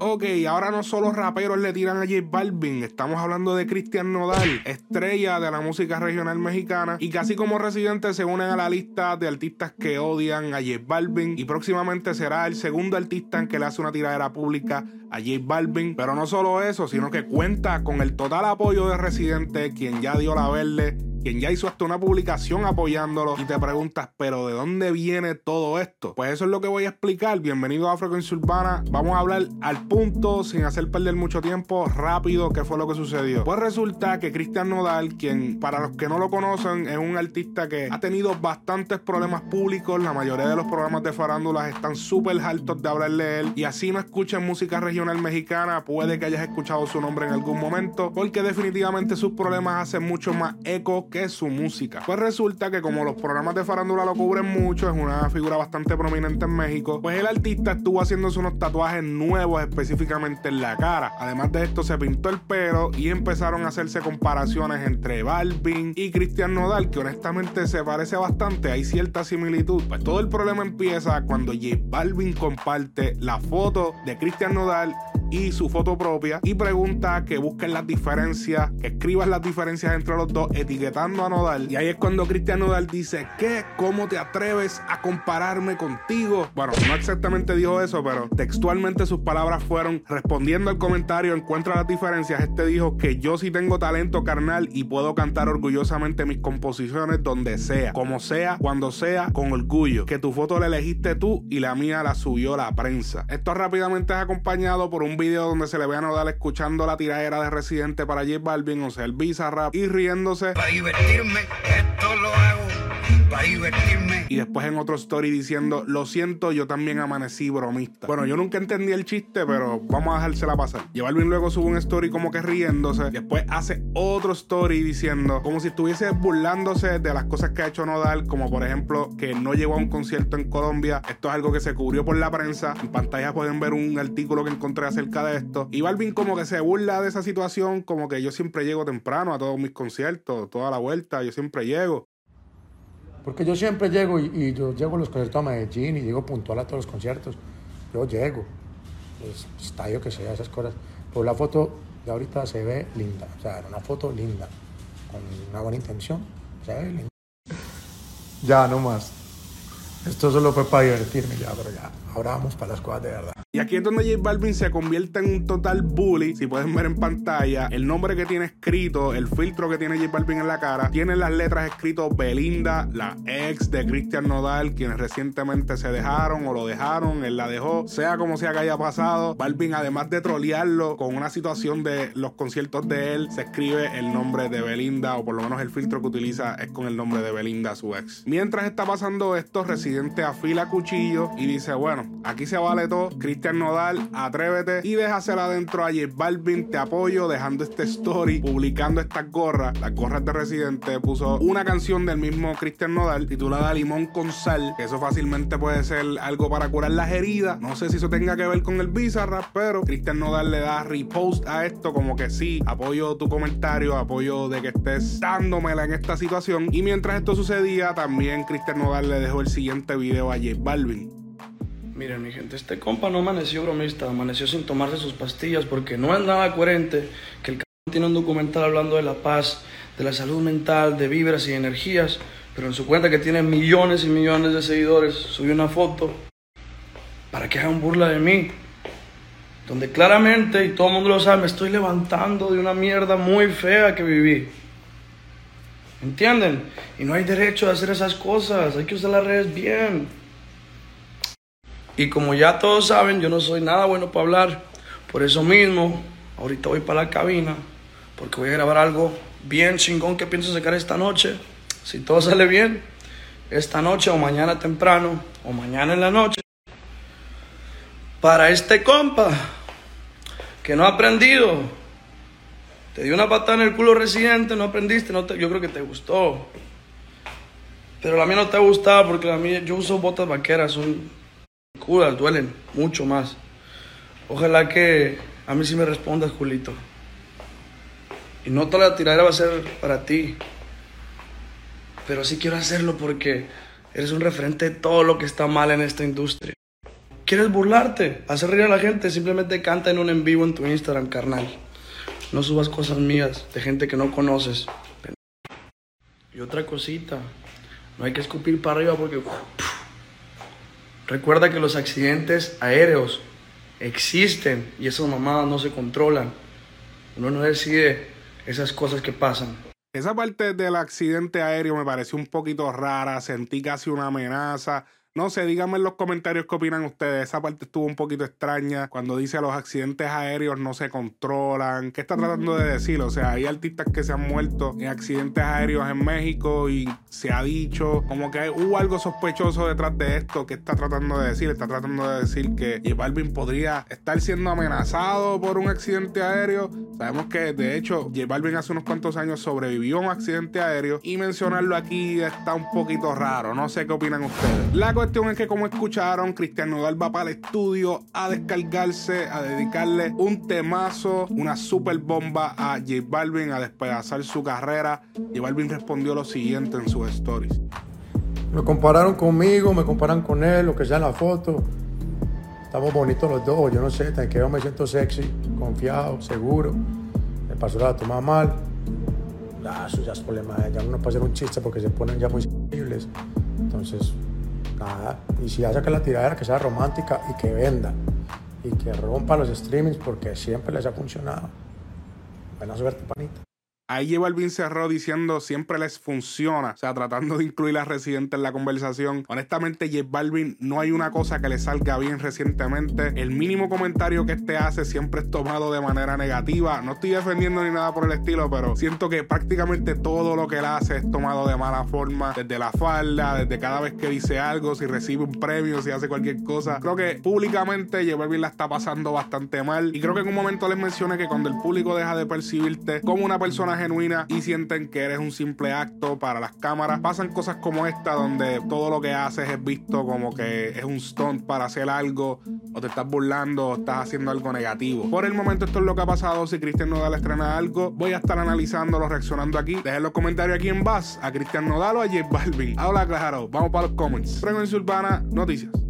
Ok, ahora no solo raperos le tiran a J Balvin, estamos hablando de Cristian Nodal, estrella de la música regional mexicana, y casi como residente se unen a la lista de artistas que odian a J Balvin, y próximamente será el segundo artista en que le hace una tiradera pública a J Balvin. Pero no solo eso, sino que cuenta con el total apoyo de Residente, quien ya dio la verde quien ya hizo hasta una publicación apoyándolo y te preguntas, pero ¿de dónde viene todo esto? Pues eso es lo que voy a explicar. Bienvenido a Frecuencia Urbana. Vamos a hablar al punto, sin hacer perder mucho tiempo, rápido, qué fue lo que sucedió. Pues resulta que Cristian Nodal, quien para los que no lo conocen, es un artista que ha tenido bastantes problemas públicos. La mayoría de los programas de farándulas están súper altos de hablar de él. Y así no escuchan música regional mexicana, puede que hayas escuchado su nombre en algún momento, porque definitivamente sus problemas hacen mucho más eco que su música. Pues resulta que como los programas de farándula lo cubren mucho, es una figura bastante prominente en México, pues el artista estuvo haciéndose unos tatuajes nuevos específicamente en la cara. Además de esto se pintó el pelo y empezaron a hacerse comparaciones entre Balvin y Cristian Nodal, que honestamente se parece bastante, hay cierta similitud. Pues todo el problema empieza cuando J Balvin comparte la foto de Cristian Nodal y su foto propia y pregunta que busquen las diferencias, que escriban las diferencias entre los dos, etiquetando a Nodal. Y ahí es cuando Cristian Nodal dice, ¿qué? ¿Cómo te atreves a compararme contigo? Bueno, no exactamente dijo eso, pero textualmente sus palabras fueron, respondiendo al comentario, encuentra las diferencias, este dijo que yo sí tengo talento carnal y puedo cantar orgullosamente mis composiciones donde sea, como sea, cuando sea, con orgullo. Que tu foto la elegiste tú y la mía la subió la prensa. Esto rápidamente es acompañado por un video donde se le ve a Nodal escuchando la tiradera de Residente para J Balvin, o sea, el Rap y riéndose. Para divertirme, esto lo hago para divertirme. Y después en otro story diciendo, lo siento, yo también amanecí bromista. Bueno, yo nunca entendí el chiste, pero vamos a dejársela pasar. J Balvin luego sube un story como que riéndose. Después hace otro story diciendo, como si estuviese burlándose de las cosas que ha hecho Nodal, como por ejemplo que no llegó a un concierto en Colombia. Esto es algo que se cubrió por la prensa. En pantalla pueden ver un artículo que encontré acerca de esto. Y Balvin como que se burla de esa situación, como que yo siempre llego temprano a todos mis conciertos, toda la vuelta, yo siempre llego. Porque yo siempre llego y, yo llego a los conciertos a Medellín y llego puntual a todos los conciertos. Yo llego, pues, estadio que sea, esas cosas. Pero la foto de ahorita se ve linda, o sea, era una foto linda, con una buena intención, se. Ya, no más. Esto solo fue para divertirme ya, pero ya, ahora vamos para las cosas de verdad. Y aquí es donde J Balvin se convierte en un total bully. Si pueden ver en pantalla, el nombre que tiene escrito, el filtro que tiene J Balvin en la cara, tiene las letras escritas Belinda, la ex de Christian Nodal, quienes recientemente se dejaron o lo dejaron, él la dejó. Sea como sea que haya pasado, Balvin, además de trolearlo con una situación de los conciertos de él, se escribe el nombre de Belinda, o por lo menos el filtro que utiliza es con el nombre de Belinda, su ex. Mientras está pasando esto, Residente afila cuchillo y dice: Bueno, aquí se vale todo. Cristian Nodal, atrévete y déjasela adentro a J Balvin, te apoyo, dejando este story, publicando estas gorras, las gorras de Residente, puso una canción del mismo Cristian Nodal titulada Limón con Sal, eso fácilmente puede ser algo para curar las heridas. No sé si eso tenga que ver con el Bizarrap, pero Cristian Nodal le da repost a esto, como que sí, apoyo tu comentario, apoyo de que estés dándomela en esta situación. Y mientras esto sucedía, también Cristian Nodal le dejó el siguiente video a J Balvin. Miren, mi gente, este compa no amaneció bromista, amaneció sin tomarse sus pastillas porque no es nada coherente que el cabrón tiene un documental hablando de la paz, de la salud mental, de vibras y energías, pero en su cuenta que tiene millones y millones de seguidores, subió una foto para que hagan burla de mí, donde claramente, y todo el mundo lo sabe, me estoy levantando de una mierda muy fea que viví. ¿Entienden? Y no hay derecho a hacer esas cosas, hay que usar las redes bien. Y como ya todos saben, yo no soy nada bueno para hablar. Por eso mismo, ahorita voy para la cabina, porque voy a grabar algo bien chingón que pienso sacar esta noche. Si todo sale bien, esta noche o mañana temprano o mañana en la noche. Para este compa que no ha aprendido, te dio una patada en el culo residente, no aprendiste, no te, yo creo que te gustó. Pero la mía no te ha gustado porque la mía, yo uso botas vaqueras, Curas, duelen mucho más. Ojalá que a mí sí me respondas, Julito. Y no toda la tiradera va a ser para ti. Pero sí quiero hacerlo porque eres un referente de todo lo que está mal en esta industria. ¿Quieres burlarte? Hacer reír a la gente, simplemente canta en un en vivo en tu Instagram, carnal. No subas cosas mías de gente que no conoces. Y otra cosita, no hay que escupir para arriba porque... Recuerda que los accidentes aéreos existen y esas mamadas no se controlan. Uno no decide esas cosas que pasan. Esa parte del accidente aéreo me pareció un poquito rara, sentí casi una amenaza. No sé, díganme en los comentarios qué opinan ustedes. Esa parte estuvo un poquito extraña cuando dice los accidentes aéreos no se controlan. ¿Qué está tratando de decir? O sea, hay artistas que se han muerto en accidentes aéreos en México y se ha dicho como que hubo algo sospechoso detrás de esto. ¿Qué está tratando de decir? Está tratando de decir que J Balvin podría estar siendo amenazado por un accidente aéreo. Sabemos que de hecho J Balvin hace unos cuantos años sobrevivió a un accidente aéreo y mencionarlo aquí está un poquito raro. No sé qué opinan ustedes. Cuestión es que, como escucharon, Cristian Nodal va para el estudio a descargarse, a dedicarle un temazo, una super bomba a J Balvin, a despedazar su carrera. J Balvin respondió lo siguiente en sus stories. Me compararon conmigo, me comparan con él, lo que sea en la foto. Estamos bonitos los dos, yo no sé, yo me siento sexy, confiado, seguro. Me pasó la toma mal. Ah, eso ya es problema de ella, puede hacer un chiste porque se ponen ya muy sensibles. Entonces, nada. Y si hace que la tiradera que sea romántica y que venda. Y que rompa los streamings porque siempre les ha funcionado. Buena suerte, panita. Ahí lleva Balvin cerró diciendo siempre les funciona, o sea, tratando de incluir a Residente en la conversación. Honestamente, J Balvin no hay una cosa que le salga bien recientemente. El mínimo comentario que este hace siempre es tomado de manera negativa. No estoy defendiendo ni nada por el estilo, pero siento que prácticamente todo lo que él hace es tomado de mala forma. Desde la falda, desde cada vez que dice algo, si recibe un premio, si hace cualquier cosa. Creo que públicamente J Balvin la está pasando bastante mal. Y creo que en un momento les mencioné que cuando el público deja de percibirte como una persona genuina y sienten que eres un simple acto para las cámaras. Pasan cosas como esta donde todo lo que haces es visto como que es un stunt para hacer algo o te estás burlando o estás haciendo algo negativo. Por el momento esto es lo que ha pasado. Si Cristian Nodal estrena algo, voy a estar analizándolo, reaccionando aquí. Dejen los comentarios aquí en Bass a Cristian Nodal o a J Balvin. Habla claro, vamos para los comments. Frecuencia Urbana, noticias.